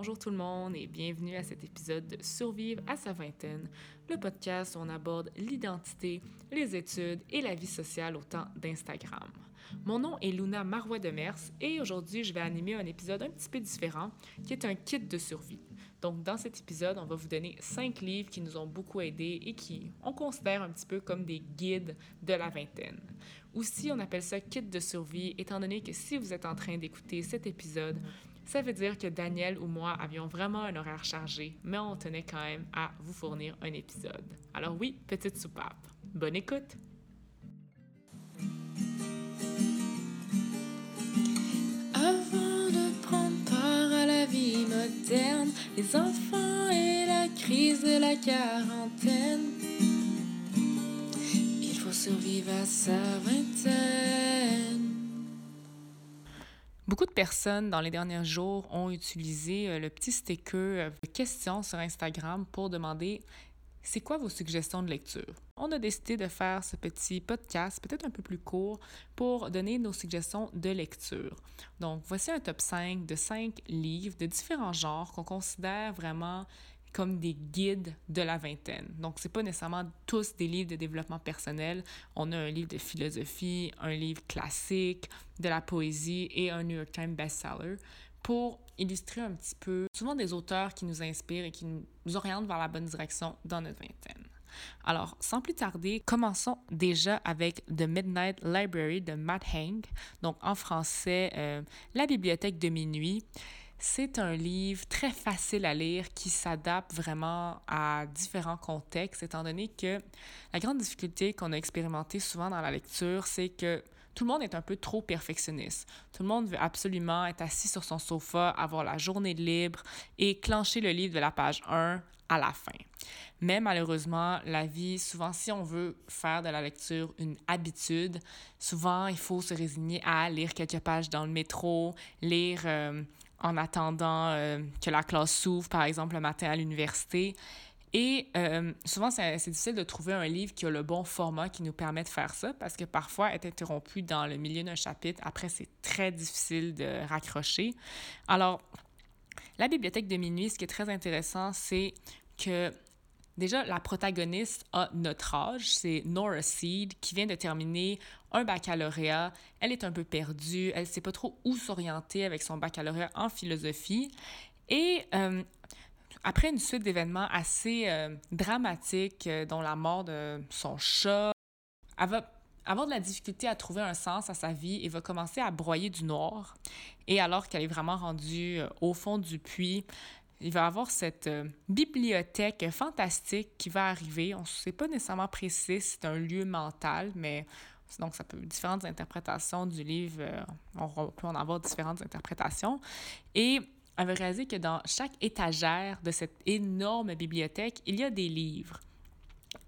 Bonjour tout le monde et bienvenue à cet épisode de Survivre à sa vingtaine, le podcast où on aborde l'identité, les études et la vie sociale au temps d'Instagram. Mon nom est Luna Marois de Mers et aujourd'hui je vais animer un épisode un petit peu différent qui est un kit de survie. Donc dans cet épisode, on va vous donner cinq livres qui nous ont beaucoup aidés et qui on considère un petit peu comme des guides de la vingtaine. Aussi, on appelle ça kit de survie étant donné que si vous êtes en train d'écouter cet épisode, ça veut dire que Daniel ou moi avions vraiment un horaire chargé, mais on tenait quand même à vous fournir un épisode. Alors oui, petite soupape. Bonne écoute! Avant de prendre part à la vie moderne, les enfants et la crise de la quarantaine, il faut survivre à sa vingtaine. Beaucoup de personnes dans les derniers jours ont utilisé euh, le petit sticker euh, questions sur Instagram pour demander c'est quoi vos suggestions de lecture? On a décidé de faire ce petit podcast, peut-être un peu plus court, pour donner nos suggestions de lecture. Donc, voici un top 5 de 5 livres de différents genres qu'on considère vraiment comme des guides de la vingtaine. Donc, c'est pas nécessairement tous des livres de développement personnel. On a un livre de philosophie, un livre classique, de la poésie et un New York Times bestseller pour illustrer un petit peu souvent des auteurs qui nous inspirent et qui nous orientent vers la bonne direction dans notre vingtaine. Alors, sans plus tarder, commençons déjà avec The Midnight Library de Matt Hank, donc en français, euh, La bibliothèque de minuit. C'est un livre très facile à lire qui s'adapte vraiment à différents contextes, étant donné que la grande difficulté qu'on a expérimentée souvent dans la lecture, c'est que tout le monde est un peu trop perfectionniste. Tout le monde veut absolument être assis sur son sofa, avoir la journée libre et clencher le livre de la page 1 à la fin. Mais malheureusement, la vie, souvent, si on veut faire de la lecture une habitude, souvent, il faut se résigner à lire quelques pages dans le métro, lire euh, en attendant euh, que la classe s'ouvre, par exemple, le matin à l'université. Et euh, souvent, c'est difficile de trouver un livre qui a le bon format qui nous permet de faire ça parce que parfois, être interrompu dans le milieu d'un chapitre, après, c'est très difficile de raccrocher. Alors, la bibliothèque de minuit, ce qui est très intéressant, c'est que Déjà, la protagoniste a notre âge, c'est Nora Seed, qui vient de terminer un baccalauréat. Elle est un peu perdue, elle ne sait pas trop où s'orienter avec son baccalauréat en philosophie. Et euh, après une suite d'événements assez euh, dramatiques, euh, dont la mort de son chat, elle va avoir de la difficulté à trouver un sens à sa vie et va commencer à broyer du noir. Et alors qu'elle est vraiment rendue au fond du puits, il va y avoir cette euh, bibliothèque fantastique qui va arriver. On ne sait pas nécessairement précis c'est un lieu mental, mais donc ça peut différentes interprétations du livre. Euh, on peut en avoir différentes interprétations. Et elle va réaliser que dans chaque étagère de cette énorme bibliothèque, il y a des livres.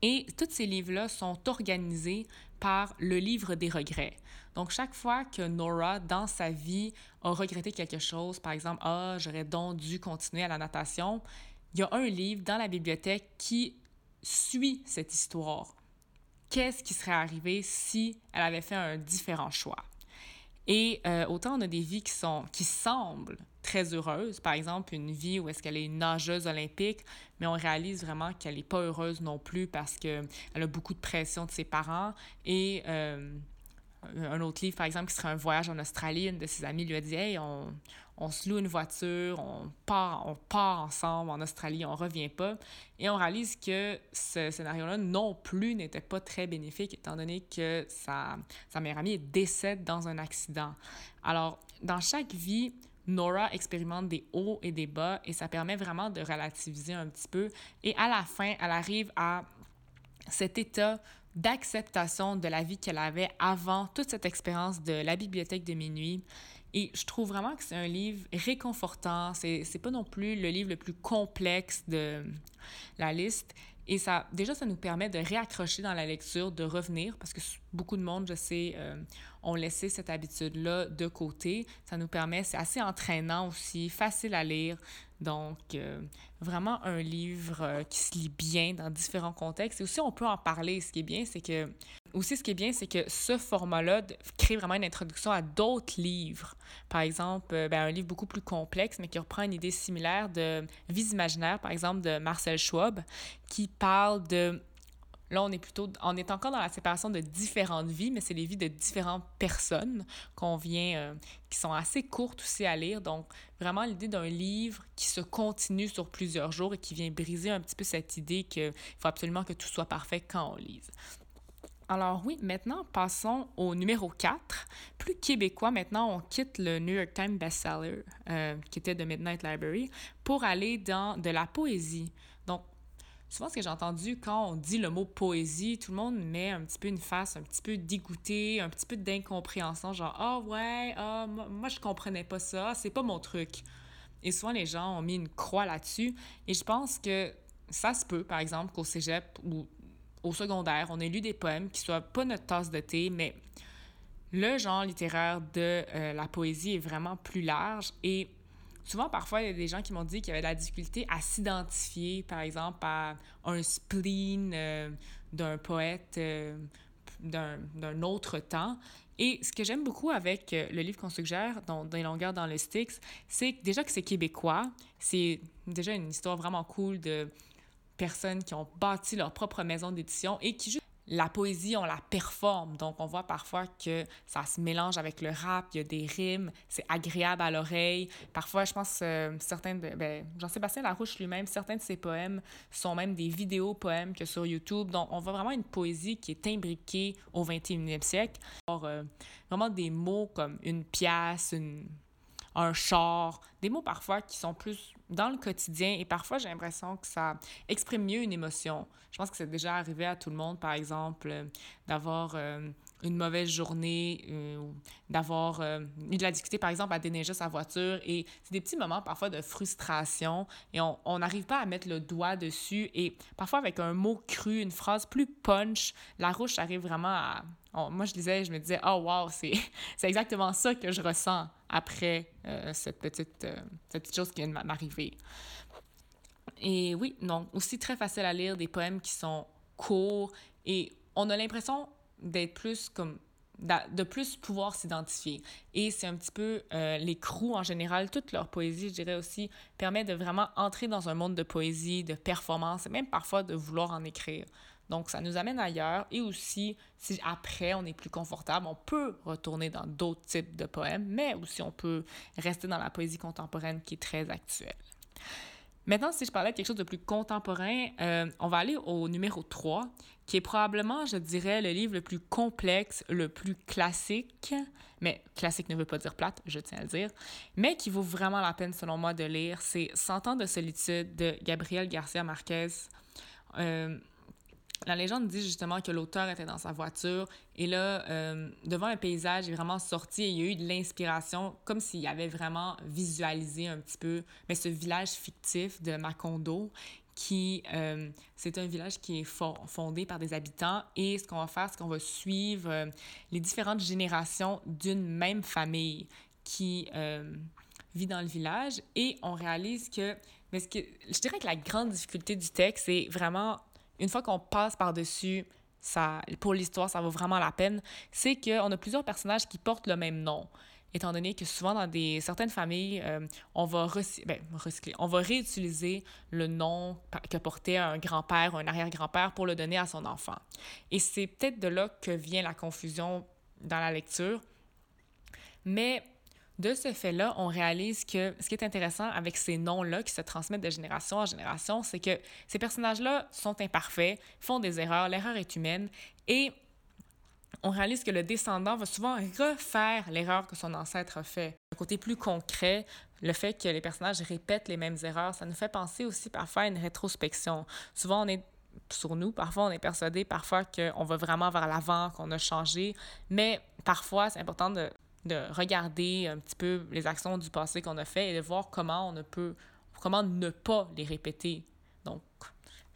Et tous ces livres-là sont organisés par le livre des regrets. Donc, chaque fois que Nora, dans sa vie, a regretté quelque chose, par exemple, ah, j'aurais donc dû continuer à la natation, il y a un livre dans la bibliothèque qui suit cette histoire. Qu'est-ce qui serait arrivé si elle avait fait un différent choix? Et euh, autant on a des vies qui, sont, qui semblent très heureuses, par exemple une vie où est-ce qu'elle est une nageuse olympique, mais on réalise vraiment qu'elle n'est pas heureuse non plus parce qu'elle a beaucoup de pression de ses parents et euh, un autre livre, par exemple, qui serait un voyage en Australie, une de ses amies lui a dit Hey, on, on se loue une voiture, on part, on part ensemble en Australie, on revient pas. Et on réalise que ce scénario-là non plus n'était pas très bénéfique, étant donné que sa, sa meilleure amie décède dans un accident. Alors, dans chaque vie, Nora expérimente des hauts et des bas et ça permet vraiment de relativiser un petit peu. Et à la fin, elle arrive à cet état d'acceptation de la vie qu'elle avait avant toute cette expérience de la bibliothèque de minuit. Et je trouve vraiment que c'est un livre réconfortant. C'est, c'est pas non plus le livre le plus complexe de la liste. Et ça, déjà, ça nous permet de réaccrocher dans la lecture, de revenir, parce que beaucoup de monde, je sais, euh, ont laissé cette habitude-là de côté. Ça nous permet, c'est assez entraînant aussi, facile à lire. Donc, euh, vraiment un livre euh, qui se lit bien dans différents contextes. Et aussi, on peut en parler. Ce qui est bien, c'est que aussi, ce qui est bien, c'est que ce format-là crée vraiment une introduction à d'autres livres. Par exemple, euh, ben, un livre beaucoup plus complexe, mais qui reprend une idée similaire de Vie imaginaire, par exemple, de Marcel Schwab, qui parle de Là, on est plutôt, on est encore dans la séparation de différentes vies, mais c'est les vies de différentes personnes qu'on vient, euh, qui sont assez courtes aussi à lire. Donc, vraiment l'idée d'un livre qui se continue sur plusieurs jours et qui vient briser un petit peu cette idée qu'il faut absolument que tout soit parfait quand on lise. Alors oui, maintenant passons au numéro 4. Plus québécois, maintenant on quitte le New York Times bestseller euh, qui était de Midnight Library pour aller dans de la poésie. Donc souvent ce que j'ai entendu quand on dit le mot poésie, tout le monde met un petit peu une face un petit peu dégoûtée, un petit peu d'incompréhension, genre ah ouais, ah moi je comprenais pas ça, c'est pas mon truc. Et souvent les gens ont mis une croix là-dessus et je pense que ça se peut, par exemple, qu'au cégep ou au secondaire, on ait lu des poèmes qui soient pas notre tasse de thé, mais le genre littéraire de euh, la poésie est vraiment plus large et souvent, parfois, il y a des gens qui m'ont dit qu'il y avait de la difficulté à s'identifier, par exemple, à un spleen euh, d'un poète euh, d'un autre temps. Et ce que j'aime beaucoup avec le livre qu'on suggère, dans Des longueurs dans le Styx, c'est déjà que c'est québécois. C'est déjà une histoire vraiment cool de personnes qui ont bâti leur propre maison d'édition et qui juste la poésie, on la performe. Donc, on voit parfois que ça se mélange avec le rap, il y a des rimes, c'est agréable à l'oreille. Parfois, je pense, euh, certains de. Ben, Jean-Sébastien Larouche lui-même, certains de ses poèmes sont même des vidéos poèmes que sur YouTube. Donc, on voit vraiment une poésie qui est imbriquée au 21e siècle. Alors, euh, vraiment des mots comme une pièce, une un char, des mots parfois qui sont plus dans le quotidien et parfois j'ai l'impression que ça exprime mieux une émotion. Je pense que c'est déjà arrivé à tout le monde, par exemple, euh, d'avoir euh, une mauvaise journée, euh, d'avoir eu de la difficulté, par exemple, à déneiger sa voiture. Et c'est des petits moments parfois de frustration et on n'arrive pas à mettre le doigt dessus. Et parfois, avec un mot cru, une phrase plus punch, la rouche arrive vraiment à... moi, je lisais, je me disais, oh wow, c'est exactement ça que je ressens après euh, cette, petite, euh, cette petite chose qui vient de m'arriver. Et oui, non, aussi très facile à lire, des poèmes qui sont courts et on a l'impression d'être plus comme de plus pouvoir s'identifier. Et c'est un petit peu euh, les crews en général, toute leur poésie, je dirais aussi, permet de vraiment entrer dans un monde de poésie, de performance et même parfois de vouloir en écrire. Donc, ça nous amène ailleurs. Et aussi, si après on est plus confortable, on peut retourner dans d'autres types de poèmes, mais aussi on peut rester dans la poésie contemporaine qui est très actuelle. Maintenant, si je parlais de quelque chose de plus contemporain, euh, on va aller au numéro 3, qui est probablement, je dirais, le livre le plus complexe, le plus classique, mais classique ne veut pas dire plate, je tiens à le dire, mais qui vaut vraiment la peine, selon moi, de lire. C'est Cent ans de solitude de Gabriel Garcia Marquez. Euh, la légende dit justement que l'auteur était dans sa voiture et là, euh, devant un paysage, il est vraiment sorti et il y a eu de l'inspiration, comme s'il avait vraiment visualisé un petit peu mais ce village fictif de Macondo qui, euh, c'est un village qui est fondé par des habitants et ce qu'on va faire, c'est qu'on va suivre euh, les différentes générations d'une même famille qui vit dans le village et on réalise que, mais ce que, je dirais que la grande difficulté du texte, c'est vraiment une fois qu'on passe par-dessus, ça, pour l'histoire, ça vaut vraiment la peine, c'est qu'on a plusieurs personnages qui portent le même nom. Étant donné que souvent dans des, certaines familles, euh, on, va ben, recycler, on va réutiliser le nom que portait un grand-père ou un arrière-grand-père pour le donner à son enfant. Et c'est peut-être de là que vient la confusion dans la lecture. Mais de ce fait-là, on réalise que ce qui est intéressant avec ces noms-là qui se transmettent de génération en génération, c'est que ces personnages-là sont imparfaits, font des erreurs, l'erreur est humaine, et on réalise que le descendant va souvent refaire l'erreur que son ancêtre a fait. Un côté plus concret, le fait que les personnages répètent les mêmes erreurs, ça nous fait penser aussi parfois à une rétrospection. Souvent, on est sur nous, parfois on est persuadé parfois qu'on va vraiment vers l'avant, qu'on a changé, mais parfois c'est important de de regarder un petit peu les actions du passé qu'on a fait et de voir comment on ne peut, comment ne pas les répéter. Donc,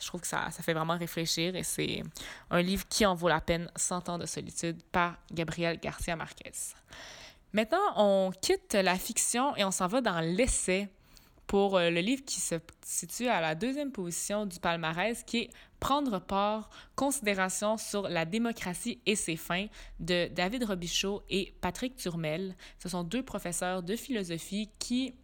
je trouve que ça, ça fait vraiment réfléchir et c'est un livre qui en vaut la peine, 100 ans de solitude par Gabriel Garcia Marquez. Maintenant, on quitte la fiction et on s'en va dans l'essai pour euh, le livre qui se situe à la deuxième position du palmarès, qui est Prendre part, considération sur la démocratie et ses fins de David Robichaud et Patrick Turmel. Ce sont deux professeurs de philosophie qui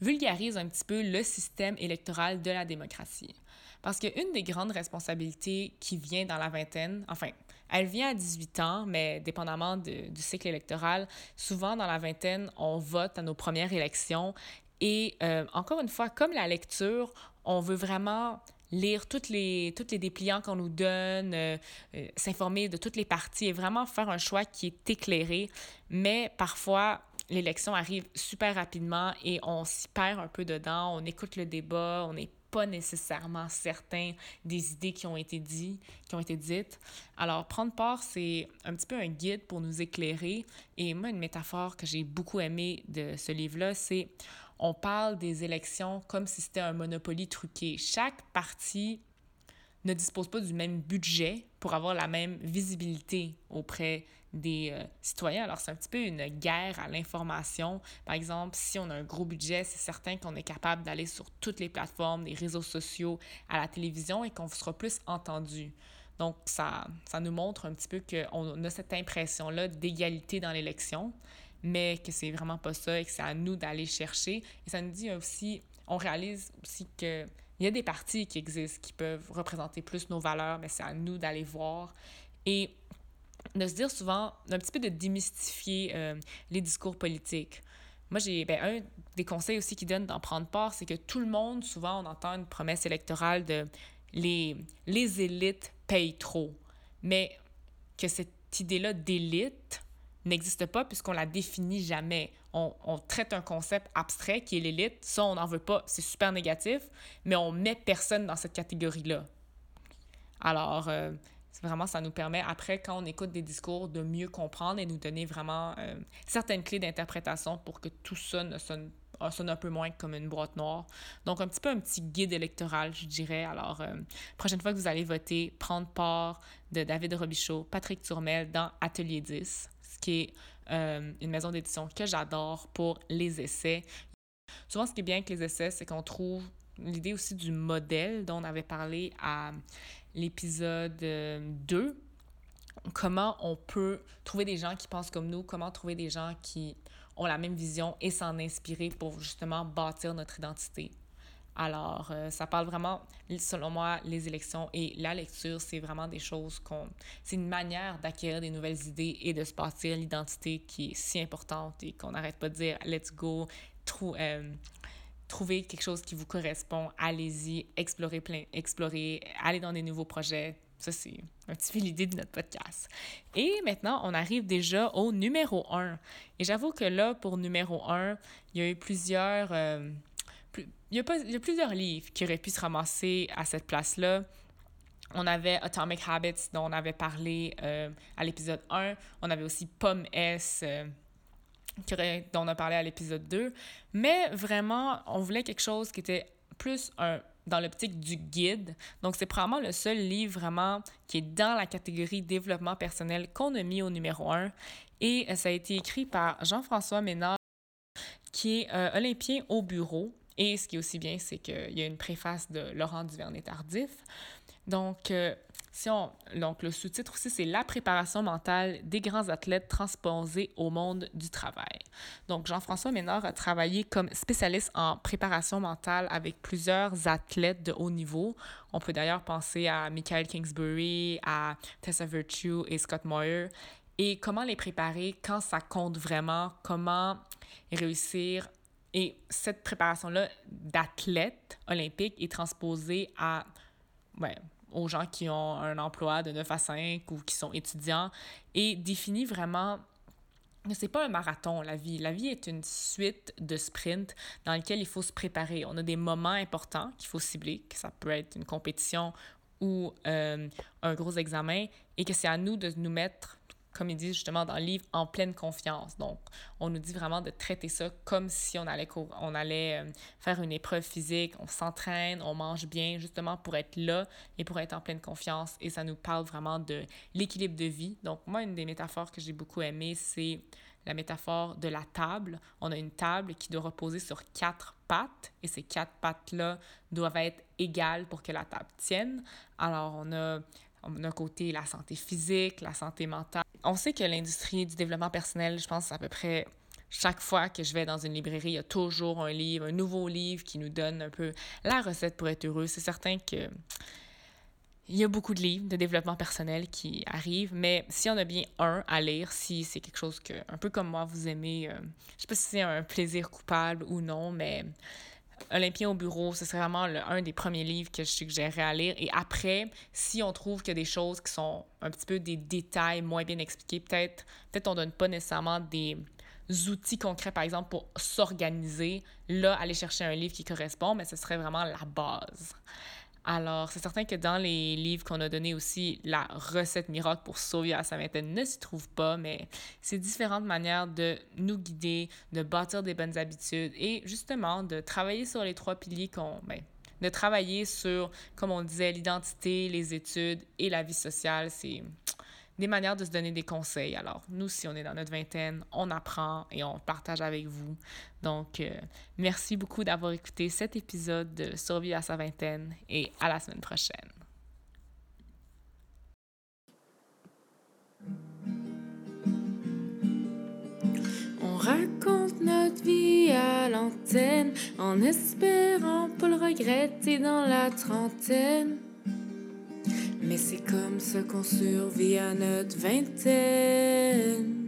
vulgarisent un petit peu le système électoral de la démocratie. Parce qu'une des grandes responsabilités qui vient dans la vingtaine, enfin, elle vient à 18 ans, mais dépendamment du cycle électoral, souvent dans la vingtaine, on vote à nos premières élections. Et euh, encore une fois, comme la lecture, on veut vraiment lire toutes les, toutes les dépliants qu'on nous donne, euh, euh, s'informer de toutes les parties et vraiment faire un choix qui est éclairé. Mais parfois, l'élection arrive super rapidement et on s'y perd un peu dedans, on écoute le débat, on n'est pas nécessairement certain des idées qui ont été dites, qui ont été dites. Alors, prendre part, c'est un petit peu un guide pour nous éclairer. Et moi, une métaphore que j'ai beaucoup aimée de ce livre-là, c'est on parle des élections comme si c'était un monopoly truqué. Chaque parti ne dispose pas du même budget pour avoir la même visibilité auprès des euh, citoyens. Alors, c'est un petit peu une guerre à l'information. Par exemple, si on a un gros budget, c'est certain qu'on est capable d'aller sur toutes les plateformes, les réseaux sociaux, à la télévision et qu'on sera plus entendu. Donc, ça, ça nous montre un petit peu qu'on a cette impression-là d'égalité dans l'élection, mais que c'est vraiment pas ça et que c'est à nous d'aller chercher. Et ça nous dit aussi, on réalise aussi que il y a des partis qui existent qui peuvent représenter plus nos valeurs, mais c'est à nous d'aller voir. Et de se dire souvent, un petit peu de démystifier euh, les discours politiques. Moi, j'ai ben, un des conseils aussi qui donne d'en prendre part, c'est que tout le monde, souvent, on entend une promesse électorale de les, les élites payent trop. Mais que cette idée-là d'élite n'existe pas puisqu'on la définit jamais. On, on, traite un concept abstrait qui est l'élite. Ça, on n'en veut pas. C'est super négatif, mais on met personne dans cette catégorie-là. Alors, euh, Vraiment, ça nous permet, après, quand on écoute des discours, de mieux comprendre et nous donner vraiment euh, certaines clés d'interprétation pour que tout ça ne sonne, euh, sonne, un peu moins comme une boîte noire. Donc, un petit peu un petit guide électoral, je dirais. Alors, euh, prochaine fois que vous allez voter, prendre part de David Robichaud, Patrick Turmel dans Atelier 10, ce qui est une maison d'édition que j'adore pour les essais. Souvent, ce qui est bien avec les essais, c'est qu'on trouve l'idée aussi du modèle dont on avait parlé à l'épisode 2, euh, comment on peut trouver des gens qui pensent comme nous, comment trouver des gens qui ont la même vision et s'en inspirer pour justement bâtir notre identité. Alors, euh, ça parle vraiment, selon moi, les élections et la lecture, c'est vraiment des choses qu'on... C'est une manière d'acquérir des nouvelles idées et de se bâtir l'identité qui est si importante et qu'on n'arrête pas de dire « let's go », euh, Trouver quelque chose qui vous correspond, allez-y, explorez plein, explorez, allez dans des nouveaux projets. Ça, c'est un petit peu l'idée de notre podcast. Et maintenant, on arrive déjà au numéro 1. Et j'avoue que là, pour numéro 1, il y a eu plusieurs... Euh, il, y a pas, y a plusieurs livres qui auraient pu se ramasser à cette place-là. On avait Atomic Habits, dont on avait parlé euh, à l'épisode 1. On avait aussi Pomme S, euh, dont on a parlé à l'épisode 2. Mais vraiment, on voulait quelque chose qui était plus un, dans l'optique du guide. Donc, c'est probablement le seul livre vraiment qui est dans la catégorie développement personnel qu'on a mis au numéro 1. Et euh, ça a été écrit par Jean-François Ménard, qui est euh, olympien au bureau. Et ce qui est aussi bien, c'est qu'il y a une préface de Laurent Duvernay-Tardif. Donc, euh, si on, donc, le sous-titre aussi, c'est La préparation mentale des grands athlètes transposés au monde du travail. Donc, Jean-François Ménard a travaillé comme spécialiste en préparation mentale avec plusieurs athlètes de haut niveau. On peut d'ailleurs penser à Michael Kingsbury, à Tessa Virtue et Scott Moyer. Et comment les préparer quand ça compte vraiment, comment réussir et cette préparation-là d'athlète olympique est transposée à ouais, aux gens qui ont un emploi de 9 à 5 ou qui sont étudiants et définit vraiment que c'est pas un marathon, la vie. La vie est une suite de sprints dans lesquels il faut se préparer. On a des moments importants qu'il faut cibler, que ça peut être une compétition ou euh, un gros examen, et que c'est à nous de nous mettre comme il dit justement dans le livre, en pleine confiance. Donc, on nous dit vraiment de traiter ça comme si on allait, on allait euh, faire une épreuve physique, on s'entraîne, on mange bien, justement pour être là et pour être en pleine confiance. Et ça nous parle vraiment de l'équilibre de vie. Donc, moi, une des métaphores que j'ai beaucoup aimées, c'est la métaphore de la table. On a une table qui doit reposer sur quatre pattes et ces quatre pattes-là doivent être égales pour que la table tienne. Alors, on a d'un côté la santé physique, la santé mentale. On sait que l'industrie du développement personnel, je pense à peu près chaque fois que je vais dans une librairie, il y a toujours un livre, un nouveau livre qui nous donne un peu la recette pour être heureux. C'est certain que il y a beaucoup de livres de développement personnel qui arrivent, mais si on a bien un à lire, si c'est quelque chose que, un peu comme moi, vous aimez, euh, je sais pas si c'est un plaisir coupable ou non, mais Olympien au bureau, ce serait vraiment un des premiers livres que je suggérerais à lire. Et après, si on trouve qu'il y a des choses qui sont un petit peu des détails moins bien expliqués, peut-être peut-être on donne pas nécessairement des outils concrets, par exemple, pour s'organiser, là, aller chercher un livre qui correspond, mais ce serait vraiment la base. Alors, c'est certain que dans les livres qu'on a donnés aussi, la recette miracle pour sauver à sa vingtaine ne s'y trouve pas, mais c'est différentes manières de nous guider, de bâtir des bonnes habitudes et justement de travailler sur les trois piliers qu'on... Ben, de travailler sur, comme on disait, l'identité, les études et la vie sociale. C'est des manières de se donner des conseils. Alors, nous, si on est dans notre vingtaine, on apprend et on partage avec vous. Donc, euh, merci beaucoup d'avoir écouté cet épisode de Survie à sa vingtaine et à la semaine prochaine. On raconte notre vie à l'antenne en espérant regretter dans la trentaine. Mais c'est comme ça qu'on survit à notre vingtaine.